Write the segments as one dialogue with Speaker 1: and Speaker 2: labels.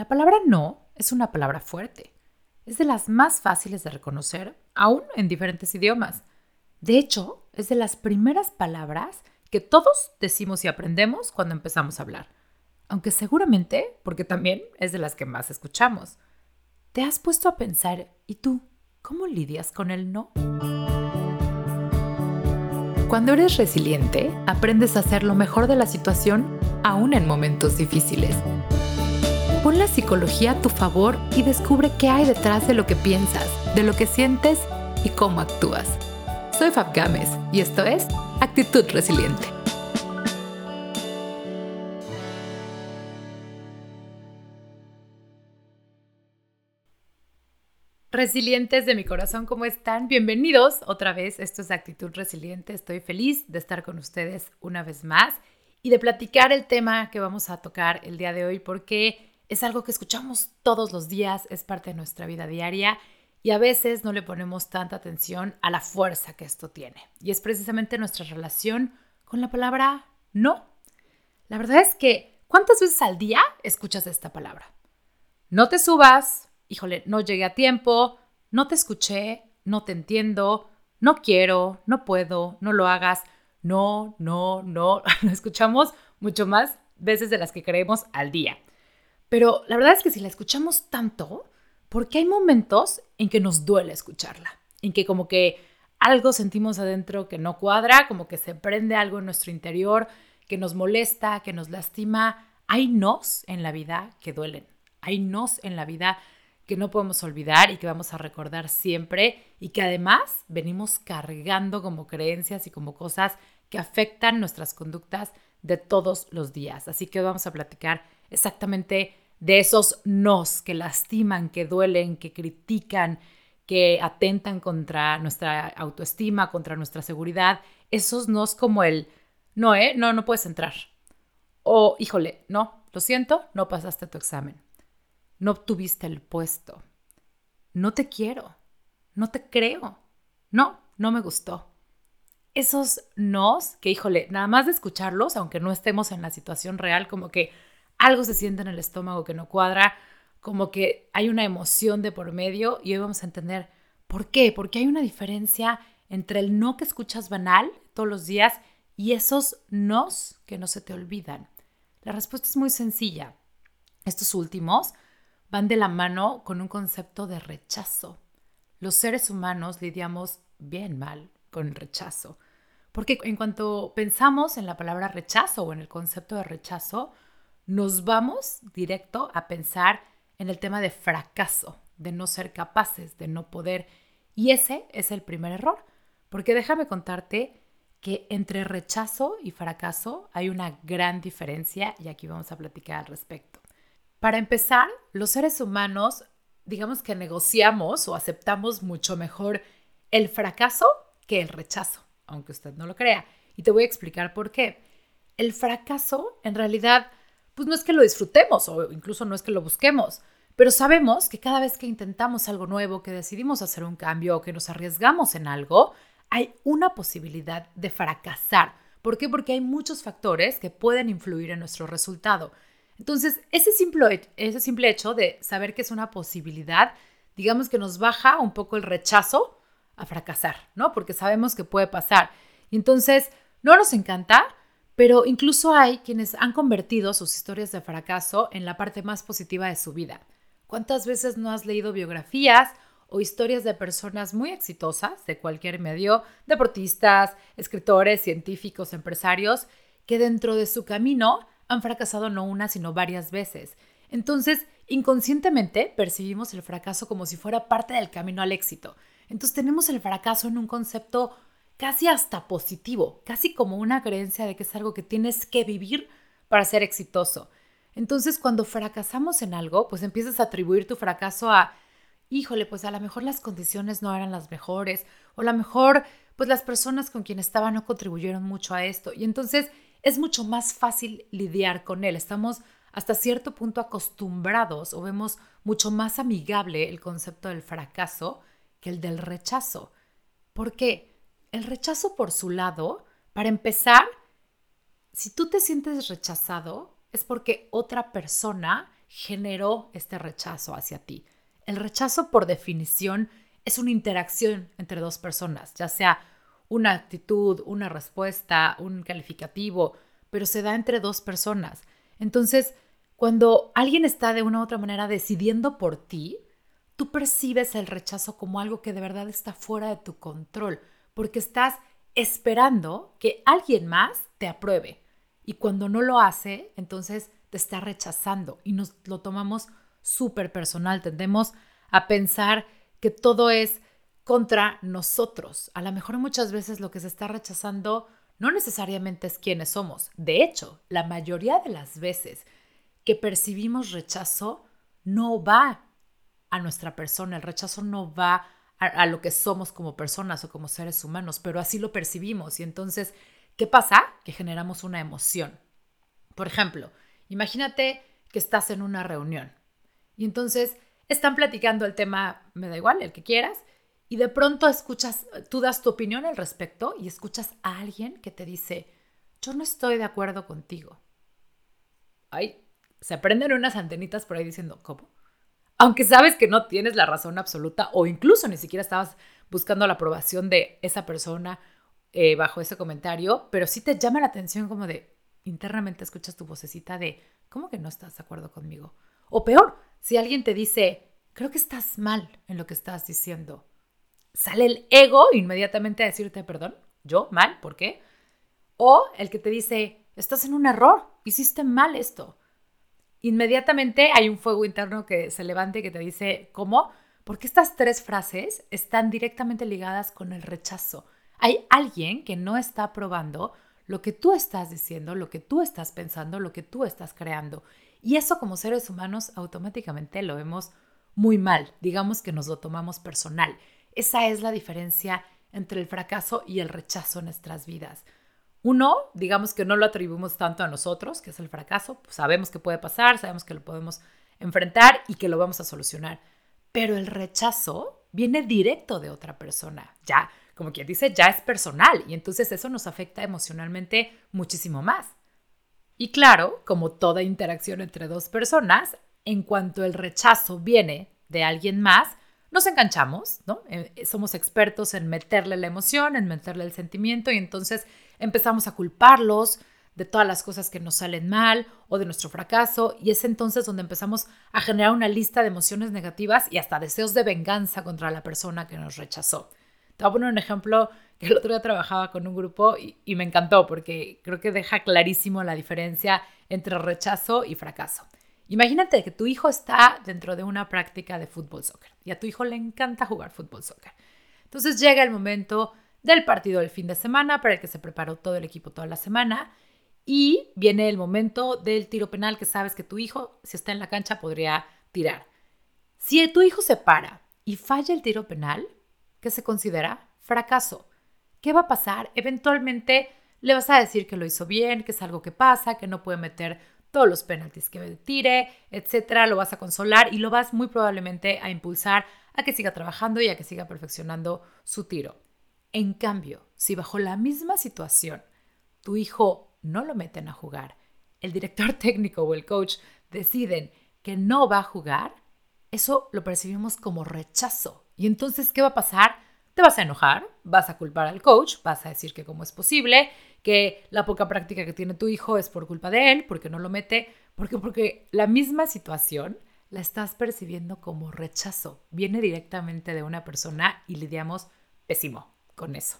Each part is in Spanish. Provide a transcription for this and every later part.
Speaker 1: La palabra no es una palabra fuerte. Es de las más fáciles de reconocer, aún en diferentes idiomas. De hecho, es de las primeras palabras que todos decimos y aprendemos cuando empezamos a hablar. Aunque seguramente, porque también es de las que más escuchamos. ¿Te has puesto a pensar, ¿y tú cómo lidias con el no? Cuando eres resiliente, aprendes a hacer lo mejor de la situación aún en momentos difíciles. Pon la psicología a tu favor y descubre qué hay detrás de lo que piensas, de lo que sientes y cómo actúas. Soy Fab Gámez y esto es Actitud Resiliente. Resilientes de mi corazón, ¿cómo están? Bienvenidos otra vez. Esto es Actitud Resiliente. Estoy feliz de estar con ustedes una vez más y de platicar el tema que vamos a tocar el día de hoy porque es algo que escuchamos todos los días, es parte de nuestra vida diaria y a veces no le ponemos tanta atención a la fuerza que esto tiene. Y es precisamente nuestra relación con la palabra no. La verdad es que, ¿cuántas veces al día escuchas esta palabra? No te subas, híjole, no llegué a tiempo, no te escuché, no te entiendo, no quiero, no puedo, no lo hagas, no, no, no. Lo escuchamos mucho más veces de las que creemos al día. Pero la verdad es que si la escuchamos tanto, porque hay momentos en que nos duele escucharla, en que como que algo sentimos adentro que no cuadra, como que se prende algo en nuestro interior, que nos molesta, que nos lastima. Hay nos en la vida que duelen, hay nos en la vida que no podemos olvidar y que vamos a recordar siempre y que además venimos cargando como creencias y como cosas que afectan nuestras conductas de todos los días. Así que vamos a platicar exactamente de esos nos que lastiman, que duelen, que critican, que atentan contra nuestra autoestima, contra nuestra seguridad. Esos nos como el, no, ¿eh? No, no puedes entrar. O, híjole, no, lo siento, no pasaste tu examen. No obtuviste el puesto. No te quiero. No te creo. No, no me gustó. Esos nos que, híjole, nada más de escucharlos, aunque no estemos en la situación real, como que algo se siente en el estómago que no cuadra, como que hay una emoción de por medio y hoy vamos a entender por qué, porque hay una diferencia entre el no que escuchas banal todos los días y esos nos que no se te olvidan. La respuesta es muy sencilla. Estos últimos van de la mano con un concepto de rechazo. Los seres humanos lidiamos bien mal con rechazo, porque en cuanto pensamos en la palabra rechazo o en el concepto de rechazo, nos vamos directo a pensar en el tema de fracaso, de no ser capaces, de no poder. Y ese es el primer error, porque déjame contarte que entre rechazo y fracaso hay una gran diferencia y aquí vamos a platicar al respecto. Para empezar, los seres humanos, digamos que negociamos o aceptamos mucho mejor el fracaso que el rechazo, aunque usted no lo crea. Y te voy a explicar por qué. El fracaso en realidad pues no es que lo disfrutemos o incluso no es que lo busquemos, pero sabemos que cada vez que intentamos algo nuevo, que decidimos hacer un cambio o que nos arriesgamos en algo, hay una posibilidad de fracasar. ¿Por qué? Porque hay muchos factores que pueden influir en nuestro resultado. Entonces, ese simple, ese simple hecho de saber que es una posibilidad, digamos que nos baja un poco el rechazo a fracasar, ¿no? Porque sabemos que puede pasar. Entonces, no nos encanta, pero incluso hay quienes han convertido sus historias de fracaso en la parte más positiva de su vida. ¿Cuántas veces no has leído biografías o historias de personas muy exitosas de cualquier medio, deportistas, escritores, científicos, empresarios, que dentro de su camino han fracasado no una, sino varias veces? Entonces, inconscientemente percibimos el fracaso como si fuera parte del camino al éxito. Entonces tenemos el fracaso en un concepto casi hasta positivo, casi como una creencia de que es algo que tienes que vivir para ser exitoso. Entonces, cuando fracasamos en algo, pues empiezas a atribuir tu fracaso a, híjole, pues a lo mejor las condiciones no eran las mejores, o a lo mejor, pues las personas con quien estaba no contribuyeron mucho a esto. Y entonces es mucho más fácil lidiar con él. Estamos hasta cierto punto acostumbrados o vemos mucho más amigable el concepto del fracaso que el del rechazo. ¿Por qué? El rechazo por su lado, para empezar, si tú te sientes rechazado, es porque otra persona generó este rechazo hacia ti. El rechazo, por definición, es una interacción entre dos personas, ya sea una actitud, una respuesta, un calificativo, pero se da entre dos personas. Entonces, cuando alguien está de una u otra manera decidiendo por ti, tú percibes el rechazo como algo que de verdad está fuera de tu control, porque estás esperando que alguien más te apruebe. Y cuando no lo hace, entonces te está rechazando y nos lo tomamos súper personal. Tendemos a pensar que todo es contra nosotros. A lo mejor muchas veces lo que se está rechazando no necesariamente es quiénes somos. De hecho, la mayoría de las veces que percibimos rechazo no va a nuestra persona, el rechazo no va a, lo que somos como personas o como seres humanos, pero así lo percibimos. Y entonces, ¿qué pasa? Que generamos una emoción. Por ejemplo, imagínate que estás en una reunión y entonces están platicando el tema, me da igual, el que quieras, y de pronto escuchas, tú das tu opinión al respecto y escuchas a alguien que te dice, yo no estoy de acuerdo contigo. Ay, se prenden unas antenitas por ahí diciendo, ¿cómo? Aunque sabes que no tienes la razón absoluta o incluso ni siquiera estabas buscando la aprobación de esa persona eh, bajo ese comentario, pero sí te llama la atención como de internamente escuchas tu vocecita de, ¿cómo que no estás de acuerdo conmigo? O peor, si alguien te dice, creo que estás mal en lo que estás diciendo sale el ego inmediatamente a decirte, perdón, yo mal, ¿por qué? O el que te dice, estás en un error, hiciste mal esto. Inmediatamente hay un fuego interno que se levante y que te dice, ¿cómo? Porque estas tres frases están directamente ligadas con el rechazo. Hay alguien que no está aprobando lo que tú estás diciendo, lo que tú estás pensando, lo que tú estás creando. Y eso como seres humanos automáticamente lo vemos muy mal, digamos que nos lo tomamos personal. Esa es la diferencia entre el fracaso y el rechazo en nuestras vidas. Uno, digamos que no lo atribuimos tanto a nosotros, que es el fracaso, pues sabemos que puede pasar, sabemos que lo podemos enfrentar y que lo vamos a solucionar. Pero el rechazo viene directo de otra persona, ya, como quien dice, ya es personal y entonces eso nos afecta emocionalmente muchísimo más. Y claro, como toda interacción entre dos personas, en cuanto el rechazo viene de alguien más, nos enganchamos, ¿no? Eh, somos expertos en meterle la emoción, en meterle el sentimiento y entonces empezamos a culparlos de todas las cosas que nos salen mal o de nuestro fracaso y es entonces donde empezamos a generar una lista de emociones negativas y hasta deseos de venganza contra la persona que nos rechazó. Te voy a poner un ejemplo que el otro día trabajaba con un grupo y, me encantó porque creo que deja clarísimo la diferencia entre rechazo y fracaso. Imagínate que tu hijo está dentro de una práctica de fútbol soccer y a tu hijo le encanta jugar fútbol soccer. Entonces llega el momento del partido del fin de semana para el que se preparó todo el equipo toda la semana y viene el momento del tiro penal que sabes que tu hijo, si está en la cancha, podría tirar. Si tu hijo se para y falla el tiro penal, ¿qué se considera? Fracaso. ¿Qué va a pasar? Eventualmente le vas a decir que lo hizo bien, que es algo que pasa, que no puede meter todos los penaltis que tire, etcétera, lo vas a consolar y lo vas muy probablemente a impulsar a que siga trabajando y a que siga perfeccionando su tiro. En cambio, si bajo la misma situación tu hijo no lo meten a jugar, el director técnico o el coach deciden que no va a jugar, eso lo percibimos como rechazo. Y entonces, ¿qué va a pasar? Te vas a enojar, vas a culpar al coach, vas a decir que cómo es posible, que la poca práctica que tiene tu hijo es por culpa de él, porque no lo mete, porque porque la misma situación la estás percibiendo como rechazo, viene directamente de una persona y lidiamos pésimo con eso.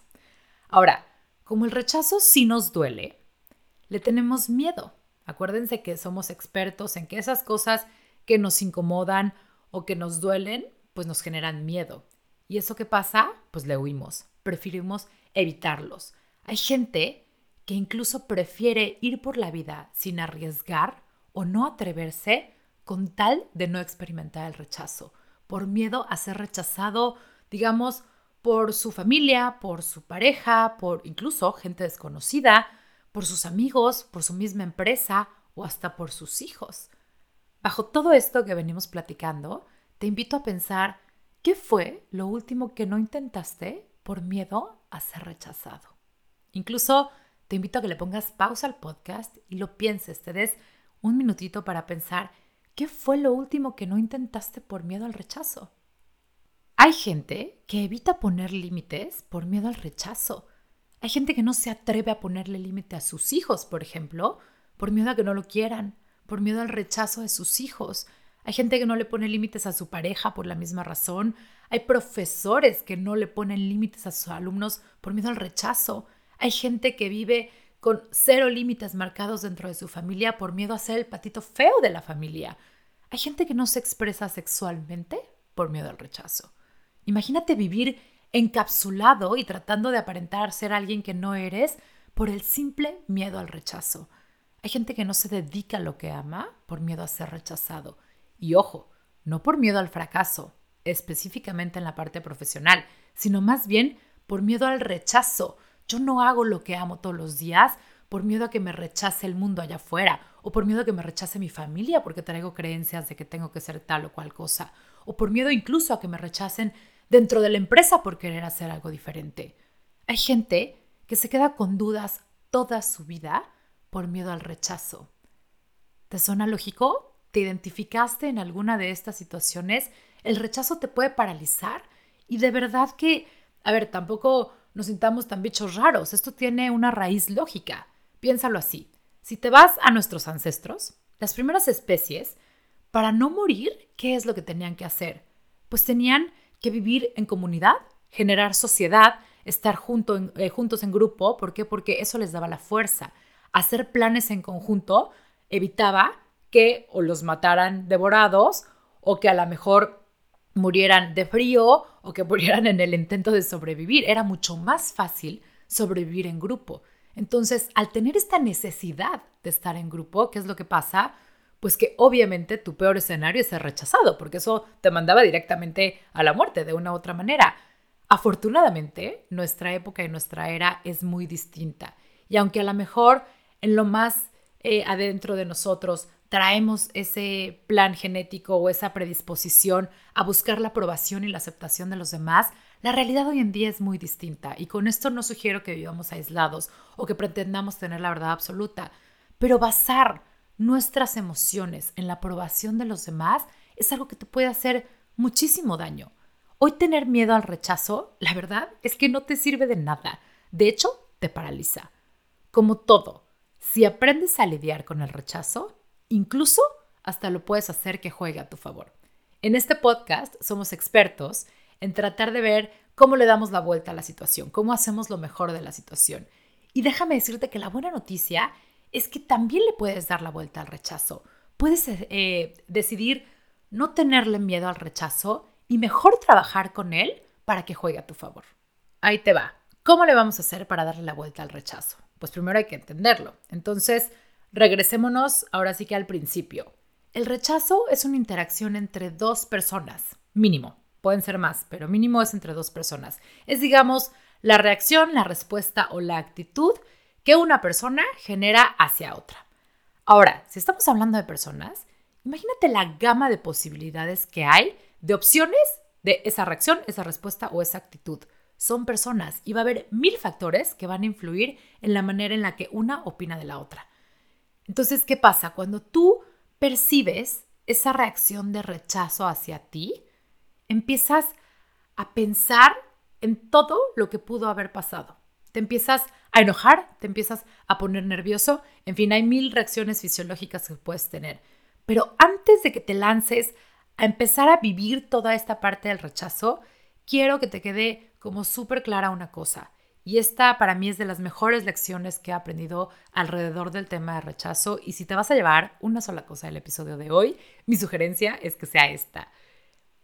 Speaker 1: Ahora, como el rechazo sí nos duele, le tenemos miedo. Acuérdense que somos expertos en que esas cosas que nos incomodan o que nos duelen, pues nos generan miedo. ¿Y eso qué pasa? Pues le huimos, preferimos evitarlos. Hay gente que incluso prefiere ir por la vida sin arriesgar o no atreverse con tal de no experimentar el rechazo, por miedo a ser rechazado, digamos, por su familia, por su pareja, por incluso gente desconocida, por sus amigos, por su misma empresa o hasta por sus hijos. Bajo todo esto que venimos platicando, te invito a pensar qué fue lo último que no intentaste por miedo a ser rechazado. Incluso te invito a que le pongas pausa al podcast y lo pienses, te des un minutito para pensar ¿Qué fue lo último que no intentaste por miedo al rechazo? Hay gente que evita poner límites por miedo al rechazo. Hay gente que no se atreve a ponerle límite a sus hijos, por ejemplo, por miedo a que no lo quieran, por miedo al rechazo de sus hijos. Hay gente que no le pone límites a su pareja por la misma razón. Hay profesores que no le ponen límites a sus alumnos por miedo al rechazo. Hay gente que vive con cero límites marcados dentro de su familia por miedo a ser el patito feo de la familia. Hay gente que no se expresa sexualmente por miedo al rechazo. Imagínate vivir encapsulado y tratando de aparentar ser alguien que no eres por el simple miedo al rechazo. Hay gente que no se dedica a lo que ama por miedo a ser rechazado. Y ojo, no por miedo al fracaso, específicamente en la parte profesional, sino más bien por miedo al rechazo, yo no hago lo que amo todos los días por miedo a que me rechace el mundo allá afuera, o por miedo a que me rechace mi familia porque traigo creencias de que tengo que ser tal o cual cosa, o por miedo incluso a que me rechacen dentro de la empresa por querer hacer algo diferente. Hay gente que se queda con dudas toda su vida por miedo al rechazo. ¿Te suena lógico? ¿Te identificaste en alguna de estas situaciones? El rechazo te puede paralizar y de verdad que, a ver, tampoco nos sintamos tan bichos raros. Esto tiene una raíz lógica. Piénsalo así. Si te vas a nuestros ancestros, las primeras especies, para no morir, ¿qué es lo que tenían que hacer? Pues tenían que vivir en comunidad, generar sociedad, estar eh, juntos en grupo. ¿Por qué? Porque eso les daba la fuerza. Hacer planes en conjunto evitaba que o los mataran devorados o que a lo mejor murieran de frío o que murieran en el intento de sobrevivir. Era mucho más fácil sobrevivir en grupo. Entonces, al tener esta necesidad de estar en grupo, ¿qué es lo que pasa? Pues que obviamente tu peor escenario es ser rechazado, porque eso te mandaba directamente a la muerte de una u otra manera. Afortunadamente, nuestra época y nuestra era es muy distinta. Y aunque a lo mejor en lo más eh, adentro de nosotros traemos ese plan genético o esa predisposición a buscar la aprobación y la aceptación de los demás, la realidad hoy en día es muy distinta y con esto no sugiero que vivamos aislados o que pretendamos tener la verdad absoluta, pero basar nuestras emociones en la aprobación de los demás es algo que te puede hacer muchísimo daño. Hoy tener miedo al rechazo, la verdad es que no te sirve de nada. De hecho, te paraliza. Como todo, si aprendes a lidiar con el rechazo, Incluso hasta lo puedes hacer que juegue a tu favor. En este podcast somos expertos en tratar de ver cómo le damos la vuelta a la situación, cómo hacemos lo mejor de la situación. Y déjame decirte que la buena noticia es que también le puedes dar la vuelta al rechazo. Puedes eh, decidir no tenerle miedo al rechazo y mejor trabajar con él para que juegue a tu favor. Ahí te va. ¿Cómo le vamos a hacer para darle la vuelta al rechazo? Pues primero hay que entenderlo. Entonces, Regresémonos ahora sí que al principio. El rechazo es una interacción entre dos personas, mínimo. Pueden ser más, pero mínimo es entre dos personas. Es, digamos, la reacción, la respuesta o la actitud que una persona genera hacia otra. Ahora, si estamos hablando de personas, imagínate la gama de posibilidades que hay de opciones de esa reacción, esa respuesta o esa actitud. Son personas y va a haber mil factores que van a influir en la manera en la que una opina de la otra. Entonces, ¿qué pasa? Cuando tú percibes esa reacción de rechazo hacia ti, empiezas a pensar en todo lo que pudo haber pasado. Te empiezas a enojar, te empiezas a poner nervioso, en fin, hay mil reacciones fisiológicas que puedes tener. Pero antes de que te lances a empezar a vivir toda esta parte del rechazo, quiero que te quede como súper clara una cosa. Y esta para mí es de las mejores lecciones que he aprendido alrededor del tema de rechazo. Y si te vas a llevar una sola cosa del episodio de hoy, mi sugerencia es que sea esta.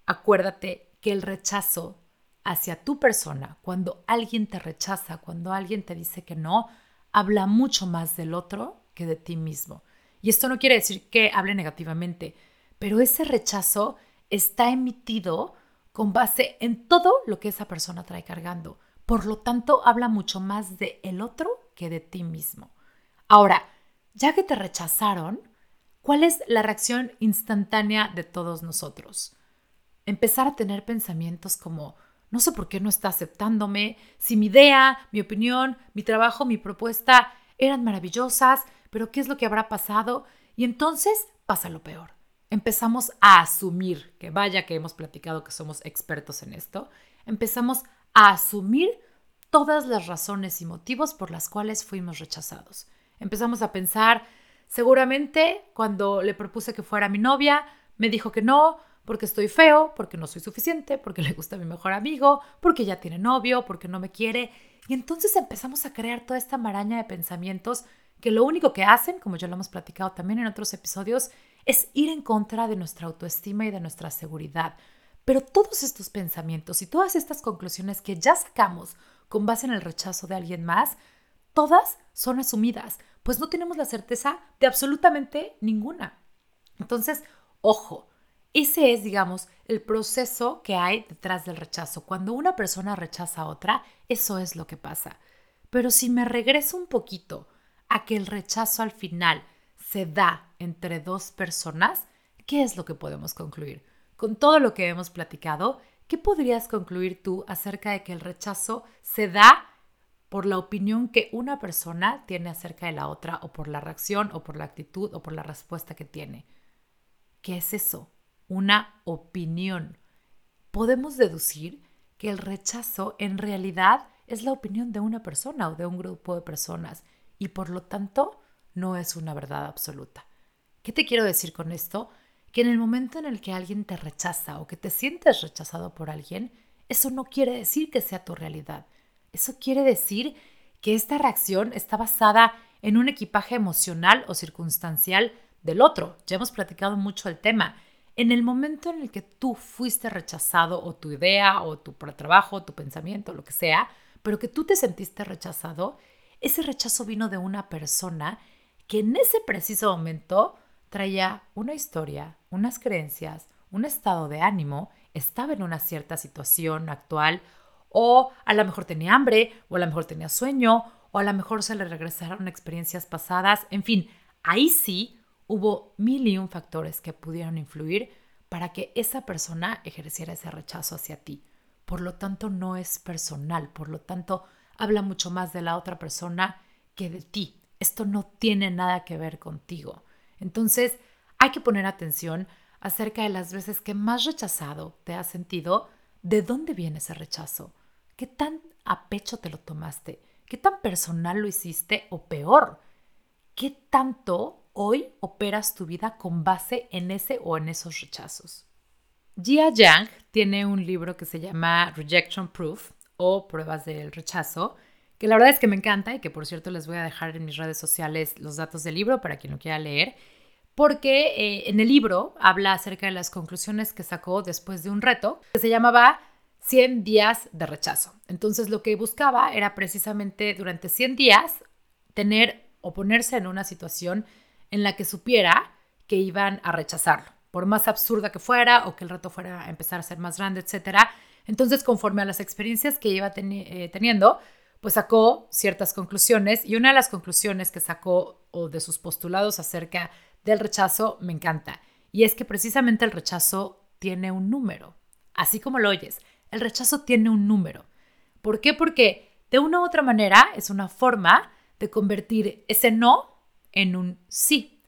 Speaker 1: Acuérdate que el rechazo hacia tu persona, cuando alguien te rechaza, cuando alguien te dice que no, habla mucho más del otro que de ti mismo. Y esto no quiere decir que hable negativamente, pero ese rechazo está emitido con base en todo lo que esa persona trae cargando por lo tanto, habla mucho más de el otro que de ti mismo. Ahora, ya que te rechazaron, ¿cuál es la reacción instantánea de todos nosotros? Empezar a tener pensamientos como, no sé por qué no está aceptándome, si mi idea, mi opinión, mi trabajo, mi propuesta eran maravillosas, pero ¿qué es lo que habrá pasado? Y entonces pasa lo peor. empezamos a asumir, que vaya que hemos platicado que somos expertos en esto, empezamos a asumir todas las razones y motivos por las cuales fuimos rechazados. Empezamos a pensar, seguramente cuando le propuse que fuera mi novia, me dijo que no, porque estoy feo, porque no soy suficiente, porque le gusta a mi mejor amigo, porque ya tiene novio, porque no me quiere. Y entonces empezamos a crear toda esta maraña de pensamientos que lo único que hacen, como ya lo hemos platicado también en otros episodios, es ir en contra de nuestra autoestima y de nuestra seguridad. Pero todos estos pensamientos y todas estas conclusiones que ya sacamos con base en el rechazo de alguien más, todas son asumidas, pues no tenemos la certeza de absolutamente ninguna. Entonces, ojo, ese es, digamos, el proceso que hay detrás del rechazo. Cuando una persona rechaza a otra, eso es lo que pasa. Pero si me regreso un poquito a que el rechazo al final se da entre dos personas, ¿qué es lo que podemos concluir? Con todo lo que hemos platicado, ¿qué podrías concluir tú acerca de que el rechazo se da por la opinión que una persona tiene acerca de la otra o por la reacción o por la actitud o por la respuesta que tiene? ¿Qué es eso? Una opinión. Podemos deducir que el rechazo en realidad es la opinión de una persona o de un grupo de personas y por lo tanto no es una verdad absoluta. ¿Qué te quiero decir con esto? Que en el momento en el que alguien te rechaza o que te sientes rechazado por alguien, eso no quiere decir que sea tu realidad. Eso quiere decir que esta reacción está basada en un equipaje emocional o circunstancial del otro. Ya hemos platicado mucho el tema. En el momento en el que tú fuiste rechazado o tu idea o tu trabajo, tu pensamiento, lo que sea, pero que tú te sentiste rechazado, ese rechazo vino de una persona que en ese preciso momento traía una historia, unas creencias, un estado de ánimo, estaba en una cierta situación actual o a lo mejor tenía hambre o a lo mejor tenía sueño o a lo mejor se le regresaron experiencias pasadas, en fin, ahí sí hubo mil y un factores que pudieron influir para que esa persona ejerciera ese rechazo hacia ti. Por lo tanto, no es personal, por lo tanto, habla mucho más de la otra persona que de ti. Esto no tiene nada que ver contigo. Entonces, hay que poner atención acerca de las veces que más rechazado te has sentido, de dónde viene ese rechazo, qué tan a pecho te lo tomaste, qué tan personal lo hiciste o peor, qué tanto hoy operas tu vida con base en ese o en esos rechazos. Jia Yang tiene un libro que se llama Rejection Proof o Pruebas del Rechazo, que la verdad es que me encanta y que por cierto les voy a dejar en mis redes sociales los datos del libro para quien lo quiera leer, porque eh, en el libro habla acerca de las conclusiones que sacó después de un reto que se llamaba 100 días de rechazo. Entonces lo que buscaba era precisamente durante 100 días tener o ponerse en una situación en la que supiera que iban a rechazarlo, por más absurda que fuera o que el reto fuera a empezar a ser más grande, etcétera. Entonces, conforme a las experiencias que iba eh, teniendo, pues sacó ciertas conclusiones y una de las conclusiones que sacó o de sus postulados acerca del rechazo me encanta. Y es que precisamente el rechazo tiene un número. Así como lo oyes, el rechazo tiene un número. ¿Por qué? Porque de una u otra manera es una forma de convertir ese no en un sí.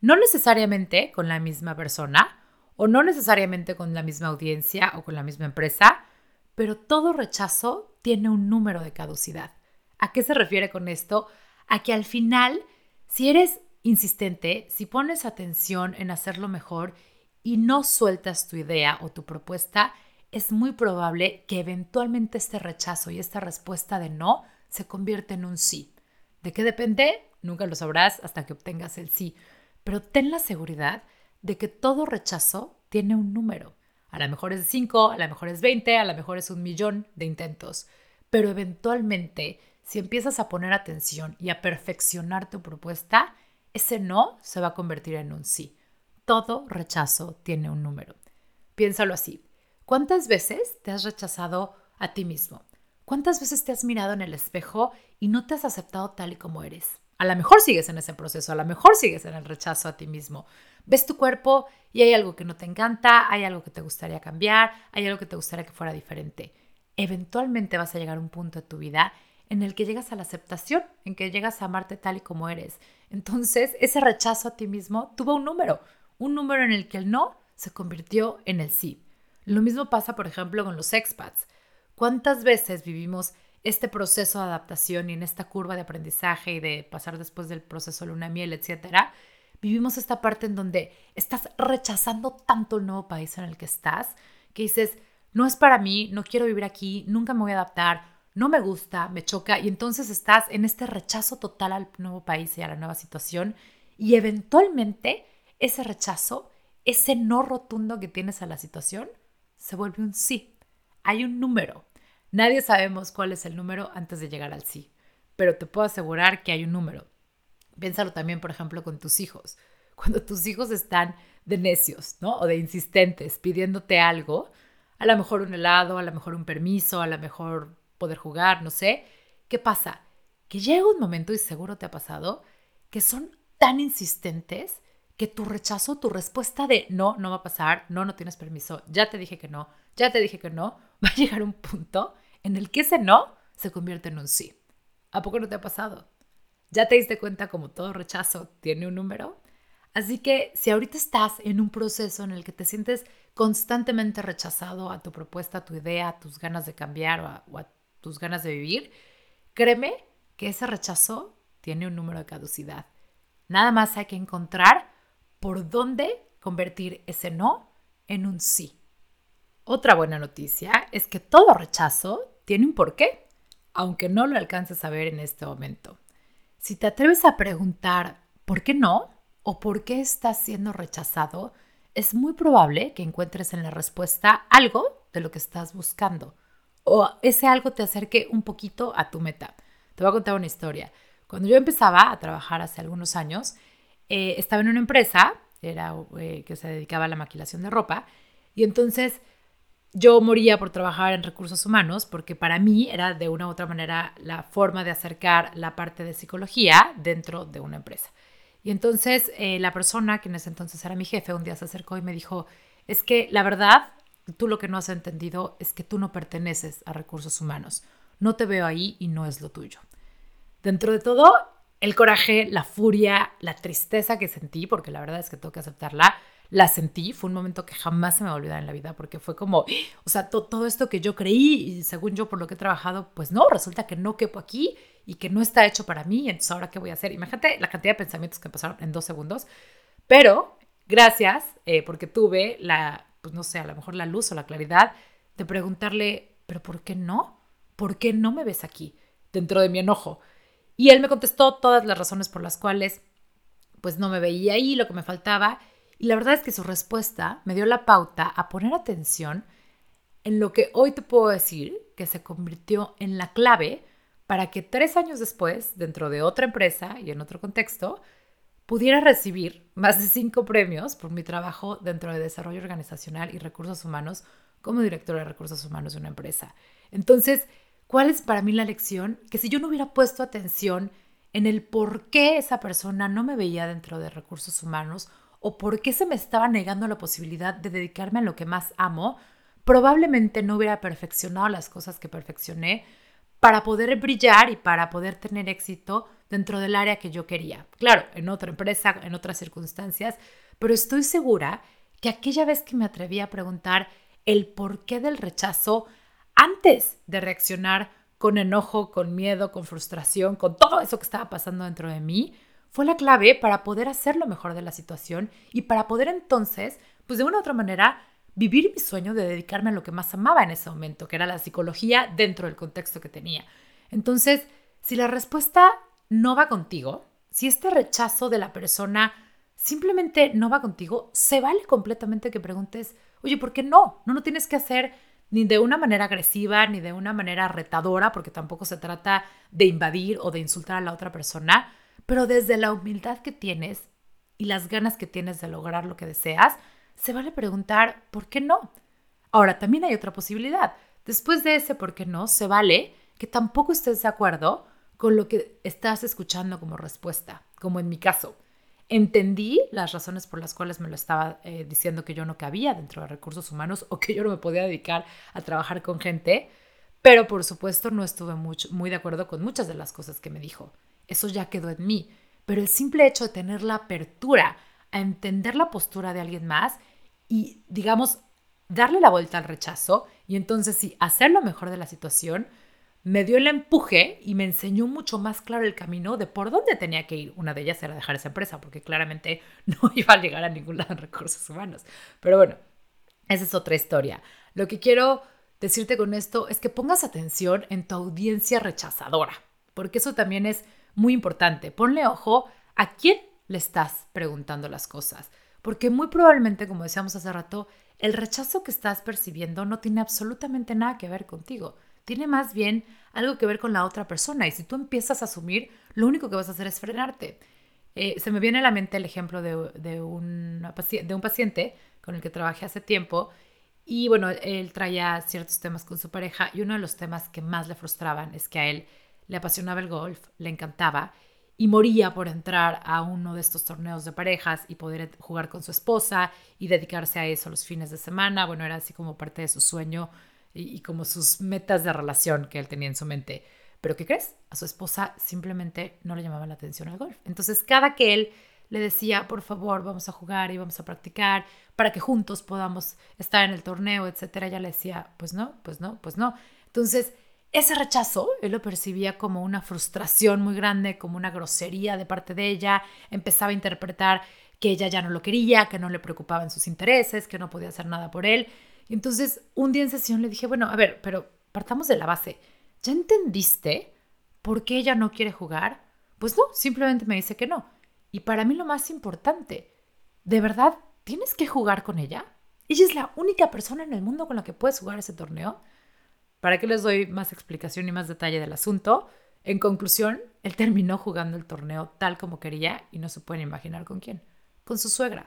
Speaker 1: No necesariamente con la misma persona o no necesariamente con la misma audiencia o con la misma empresa, pero todo rechazo tiene un número de caducidad. ¿A qué se refiere con esto? A que al final, si eres insistente, si pones atención en hacerlo mejor y no sueltas tu idea o tu propuesta, es muy probable que eventualmente este rechazo y esta respuesta de no se convierta en un sí. ¿De qué depende? Nunca lo sabrás hasta que obtengas el sí, pero ten la seguridad de que todo rechazo tiene un número. A lo mejor es 5, a lo mejor es 20, a lo mejor es un millón de intentos. Pero eventualmente, si empiezas a poner atención y a perfeccionar tu propuesta, ese no se va a convertir en un sí. Todo rechazo tiene un número. Piénsalo así. ¿Cuántas veces te has rechazado a ti mismo? ¿Cuántas veces te has mirado en el espejo y no te has aceptado tal y como eres? A lo mejor sigues en ese proceso, a lo mejor sigues en el rechazo a ti mismo. Ves tu cuerpo y hay algo que no te encanta, hay algo que te gustaría cambiar, hay algo que te gustaría que fuera diferente. Eventualmente vas a llegar a un punto de tu vida en el que llegas a la aceptación, en que llegas a amarte tal y como eres. Entonces, ese rechazo a ti mismo tuvo un número, un número en el que el no se convirtió en el sí. Lo mismo pasa, por ejemplo, con los expats. ¿Cuántas veces vivimos este proceso de adaptación y en esta curva de aprendizaje y de pasar después del proceso luna miel, etcétera? Vivimos esta parte en donde estás rechazando tanto el nuevo país en el que estás que dices, no es para mí, no quiero vivir aquí, nunca me voy a adaptar, no me gusta, me choca y entonces estás en este rechazo total al nuevo país y a la nueva situación y eventualmente ese rechazo, ese no rotundo que tienes a la situación, se vuelve un sí. Hay un número. Nadie sabemos cuál es el número antes de llegar al sí, pero te puedo asegurar que hay un número. Piénsalo también, por ejemplo, con tus hijos. Cuando tus hijos están de necios, ¿no? O de insistentes pidiéndote algo, a lo mejor un helado, a lo mejor un permiso, a lo mejor poder jugar, no sé. ¿Qué pasa? Que llega un momento, y seguro te ha pasado, que son tan insistentes que tu rechazo, tu respuesta de no, no va a pasar, no, no tienes permiso, ya te dije que no, ya te dije que no, va a llegar un punto en el que ese no se convierte en un sí. ¿A poco no te ha pasado? ¿Ya te diste cuenta como todo rechazo tiene un número? Así que si ahorita estás en un proceso en el que te sientes constantemente rechazado a tu propuesta, a tu idea, a tus ganas de cambiar o o a tus ganas de vivir, créeme que ese rechazo tiene un número de caducidad. Nada más hay que encontrar por dónde convertir ese no en un sí. Otra buena noticia es que todo rechazo tiene un porqué, aunque no lo alcances a ver en este momento. Si te atreves a preguntar ¿por qué no? o ¿por qué estás siendo rechazado? es muy probable que encuentres en la respuesta algo de lo que estás buscando o ese algo te acerque un poquito a tu meta. Te voy a contar una historia. Cuando yo empezaba a trabajar hace algunos años, eh, estaba en una empresa eh, que se dedicaba a la maquilación de ropa y entonces yo moría por trabajar en recursos humanos porque para mí era de una u otra manera la forma de acercar la parte de psicología dentro de una empresa. Y entonces eh, la persona, que en ese entonces era mi jefe, un día se acercó y me dijo, es que la verdad, tú lo que no has entendido es que tú no perteneces a recursos humanos. No te veo ahí y no es lo tuyo. Dentro de todo, el coraje, la furia, la tristeza que sentí, porque la verdad es que tengo que aceptarla, la sentí, fue un momento que jamás se me va a en la vida, porque fue como, o sea, todo esto que yo creí y según yo por lo que he trabajado, pues no, resulta que no quepo aquí y que no está hecho para mí, entonces ahora qué voy a hacer. Imagínate la cantidad de pensamientos que pasaron en dos segundos, pero gracias, eh, porque tuve la, pues no sé, a lo mejor la luz o la claridad de preguntarle, pero ¿por qué no? ¿Por qué no me ves aquí? Dentro de mi enojo. Y él me contestó todas las razones por las cuales pues no me veía ahí, lo que me faltaba. Y la verdad es que su respuesta me dio la pauta a poner atención en lo que hoy te puedo decir que se convirtió en la clave para que tres años después, dentro de otra empresa y en otro contexto, pudiera recibir más de cinco premios por mi trabajo dentro de desarrollo organizacional y recursos humanos como director de recursos humanos de una empresa. Entonces, ¿Cuál es para mí la lección? Que si yo no hubiera puesto atención en el por qué esa persona no me veía dentro de recursos humanos o por qué se me estaba negando la posibilidad de dedicarme a lo que más amo, probablemente no hubiera perfeccionado las cosas que perfeccioné para poder brillar y para poder tener éxito dentro del área que yo quería. Claro, en otra empresa, en otras circunstancias, pero estoy segura que aquella vez que me atreví a preguntar el porqué del rechazo, antes de reaccionar con enojo, con miedo, con frustración, con todo eso que estaba pasando dentro de mí, fue la clave para poder hacer lo mejor de la situación y para poder entonces, pues de una u otra manera, vivir mi sueño de dedicarme a lo que más amaba en ese momento, que era la psicología dentro del contexto que tenía. Entonces, si la respuesta no va contigo, si este rechazo de la persona simplemente no va contigo, se vale completamente que preguntes, oye, ¿por qué no? No, no tienes que hacer ni de una manera agresiva, ni de una manera retadora, porque tampoco se trata de invadir o de insultar a la otra persona, pero desde la humildad que tienes y las ganas que tienes de lograr lo que deseas, se vale preguntar, ¿por qué no? Ahora, también hay otra posibilidad. Después de ese por qué no, se vale que tampoco estés de acuerdo con lo que estás escuchando como respuesta, como en mi caso. Entendí las razones por las cuales me lo estaba eh, diciendo que yo no cabía dentro de recursos humanos o que yo no me podía dedicar a trabajar con gente, pero por supuesto no estuve muy de acuerdo con muchas de las cosas que me dijo. Eso ya quedó en mí, pero el simple hecho de tener la apertura a entender la postura de alguien más y, digamos, darle la vuelta al rechazo y entonces sí, hacer lo mejor de la situación, me dio el empuje y me enseñó mucho más claro el camino de por dónde tenía que ir. Una de ellas era dejar esa empresa, porque claramente no iba a llegar a ningún lado en recursos humanos. Pero bueno, esa es otra historia. Lo que quiero decirte con esto es que pongas atención en tu audiencia rechazadora, porque eso también es muy importante. Ponle ojo a quién le estás preguntando las cosas, porque muy probablemente, como decíamos hace rato, el rechazo que estás percibiendo no tiene absolutamente nada que ver contigo. Tiene más bien algo que ver con la otra persona. Y si tú empiezas a asumir, lo único que vas a hacer es frenarte. Eh, se me viene a la mente el ejemplo de, de, un paciente con el que trabajé hace tiempo. Y bueno, él traía ciertos temas con su pareja y uno de los temas que más le frustraban es que a él le apasionaba el golf, le encantaba y moría por entrar a uno de estos torneos de parejas y poder jugar con su esposa y dedicarse a eso los fines de semana. Bueno, era así como parte de su sueño y, como sus metas de relación que él tenía en su mente. Pero ¿qué crees? A su esposa simplemente no le llamaba la atención al golf. Entonces, cada que él le decía, por favor, vamos a jugar y vamos a practicar para que juntos podamos estar en el torneo, etcétera, ella le decía, pues no, pues no, pues no. Entonces, ese rechazo él lo percibía como una frustración muy grande, como una grosería de parte de ella, empezaba a interpretar que ella ya no lo quería, que no le preocupaban sus intereses, que no podía hacer nada por él. Y entonces un día en sesión le dije, bueno, a ver, pero partamos de la base. ¿Ya entendiste por qué ella no quiere jugar? Pues no, simplemente me dice que no. Y para mí lo más importante, ¿de verdad tienes que jugar con ella? Ella es la única persona en el mundo con la que puedes jugar ese torneo. ¿Para qué les doy más explicación y más detalle del asunto? En conclusión, él terminó jugando el torneo tal como quería y no se pueden imaginar con quién. Con su suegra.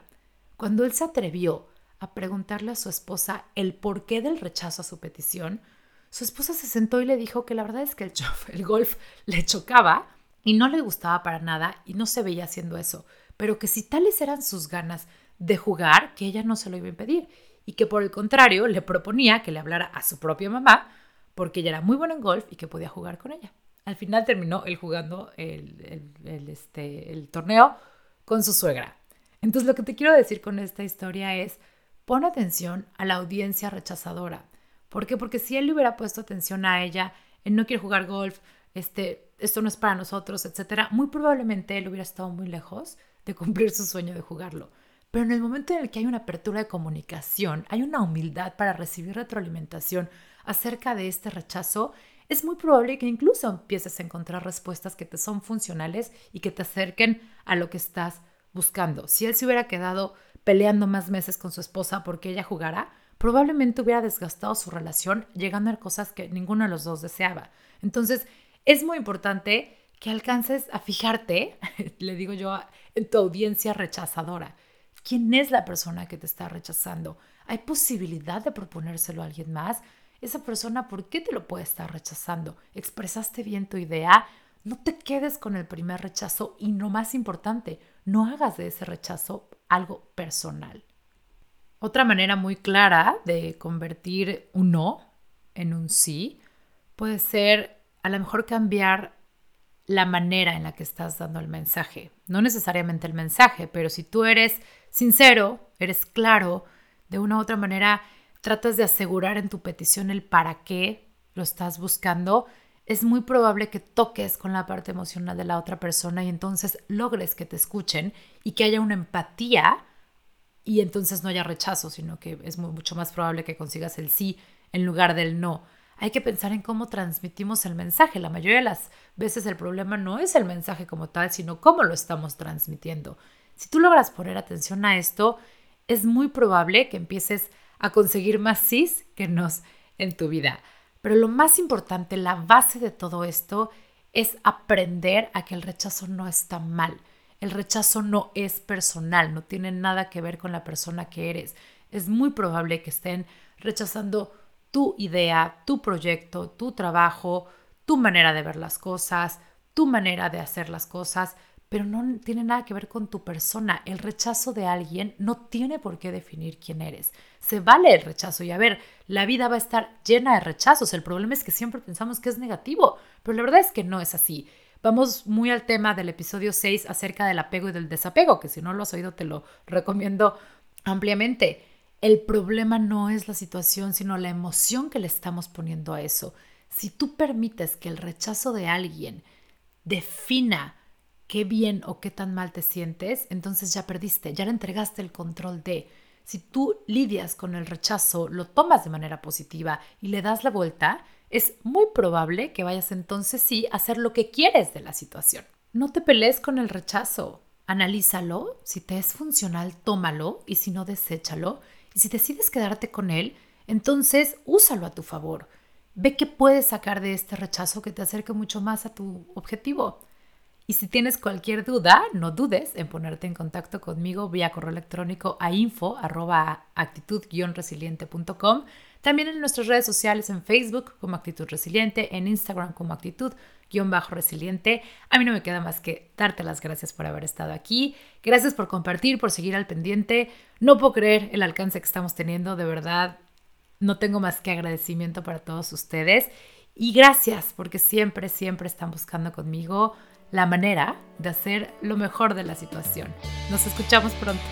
Speaker 1: Cuando él se atrevió a preguntarle a su esposa el porqué del rechazo a su petición, su esposa se sentó y le dijo que la verdad es que el, el golf le chocaba y no le gustaba para nada y no se veía haciendo eso, pero que si tales eran sus ganas de jugar, que ella no se lo iba a impedir y que por el contrario le proponía que le hablara a su propia mamá porque ella era muy buena en golf y que podía jugar con ella. Al final terminó él jugando el, este, el torneo con su suegra. Entonces lo que te quiero decir con esta historia es, pon atención a la audiencia rechazadora. ¿Por qué? Porque si él le hubiera puesto atención a ella, en no quiere jugar golf, este, esto no es para nosotros, etcétera, muy probablemente él hubiera estado muy lejos de cumplir su sueño de jugarlo. Pero en el momento en el que hay una apertura de comunicación, hay una humildad para recibir retroalimentación, acerca de este rechazo, es muy probable que incluso empieces a encontrar respuestas que te son funcionales y que te acerquen a lo que estás buscando. Si él se hubiera quedado peleando más meses con su esposa porque ella jugara, probablemente hubiera desgastado su relación llegando a cosas que ninguno de los dos deseaba. Entonces, es muy importante que alcances a fijarte, le digo yo, en tu audiencia rechazadora. ¿Quién es la persona que te está rechazando? ¿Hay posibilidad de proponérselo a alguien más? Esa persona, ¿por qué te lo puede estar rechazando? ¿Expresaste bien tu idea? No te quedes con el primer rechazo y lo más importante, no hagas de ese rechazo algo personal. Otra manera muy clara de convertir un no en un sí puede ser a lo mejor cambiar la manera en la que estás dando el mensaje. No necesariamente el mensaje, pero si tú eres sincero, eres claro, de una u otra manera tratas de asegurar en tu petición el para qué lo estás buscando, es muy probable que toques con la parte emocional de la otra persona y entonces logres que te escuchen y que haya una empatía y entonces no haya rechazo, sino que es mucho más probable que consigas el sí en lugar del no. Hay que pensar en cómo transmitimos el mensaje. La mayoría de las veces el problema no es el mensaje como tal, sino cómo lo estamos transmitiendo. Si tú logras poner atención a esto, es muy probable que empieces a conseguir más sís que nos en tu vida. Pero lo más importante, la base de todo esto es aprender a que el rechazo no está mal. El rechazo no es personal, no tiene nada que ver con la persona que eres. Es muy probable que estén rechazando tu idea, tu proyecto, tu trabajo, tu manera de ver las cosas, tu manera de hacer las cosas, pero no tiene nada que ver con tu persona. El rechazo de alguien no tiene por qué definir quién eres. Se vale el rechazo y a ver, la vida va a estar llena de rechazos. El problema es que siempre pensamos que es negativo, pero la verdad es que no es así. vamos muy al tema del episodio 6 acerca del apego y del desapego, que si no lo has oído te lo recomiendo ampliamente. El problema no es la situación, sino la emoción que le estamos poniendo a eso. Si tú permites que el rechazo de alguien defina qué bien o qué tan mal te sientes, entonces ya perdiste, ya le entregaste el control de. Si tú lidias con el rechazo, lo tomas de manera positiva y le das la vuelta, es muy probable que vayas entonces sí a hacer lo que quieres de la situación. No te pelees con el rechazo, analízalo, si te es funcional, tómalo y si no, deséchalo. Y si decides quedarte con él, entonces úsalo a tu favor. Ve qué puedes sacar de este rechazo que te acerque mucho más a tu objetivo. Y si tienes cualquier duda, no dudes en ponerte en contacto conmigo vía correo electrónico a info actitud-resiliente.com. También en nuestras redes sociales en Facebook como Actitud Resiliente, en Instagram como Actitud-Resiliente. A mí no me queda más que darte las gracias por haber estado aquí. Gracias por compartir, por seguir al pendiente. No puedo creer el alcance que estamos teniendo, de verdad. No tengo más que agradecimiento para todos ustedes. Y gracias porque siempre, siempre están buscando conmigo la manera de hacer lo mejor de la situación. Nos escuchamos pronto.